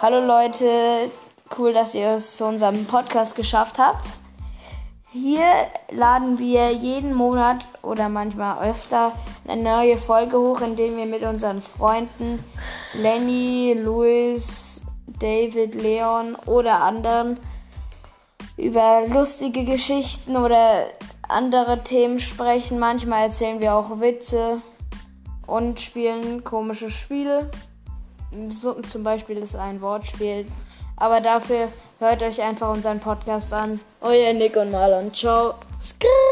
Hallo Leute, cool, dass ihr es zu unserem Podcast geschafft habt. Hier laden wir jeden Monat oder manchmal öfter eine neue Folge hoch, indem wir mit unseren Freunden Lenny, Luis, David, Leon oder anderen über lustige Geschichten oder andere Themen sprechen. Manchmal erzählen wir auch Witze und spielen komische Spiele. So, zum Beispiel ist ein Wortspiel. Aber dafür hört euch einfach unseren Podcast an. Euer Nick und Marlon. Ciao. Skrrr.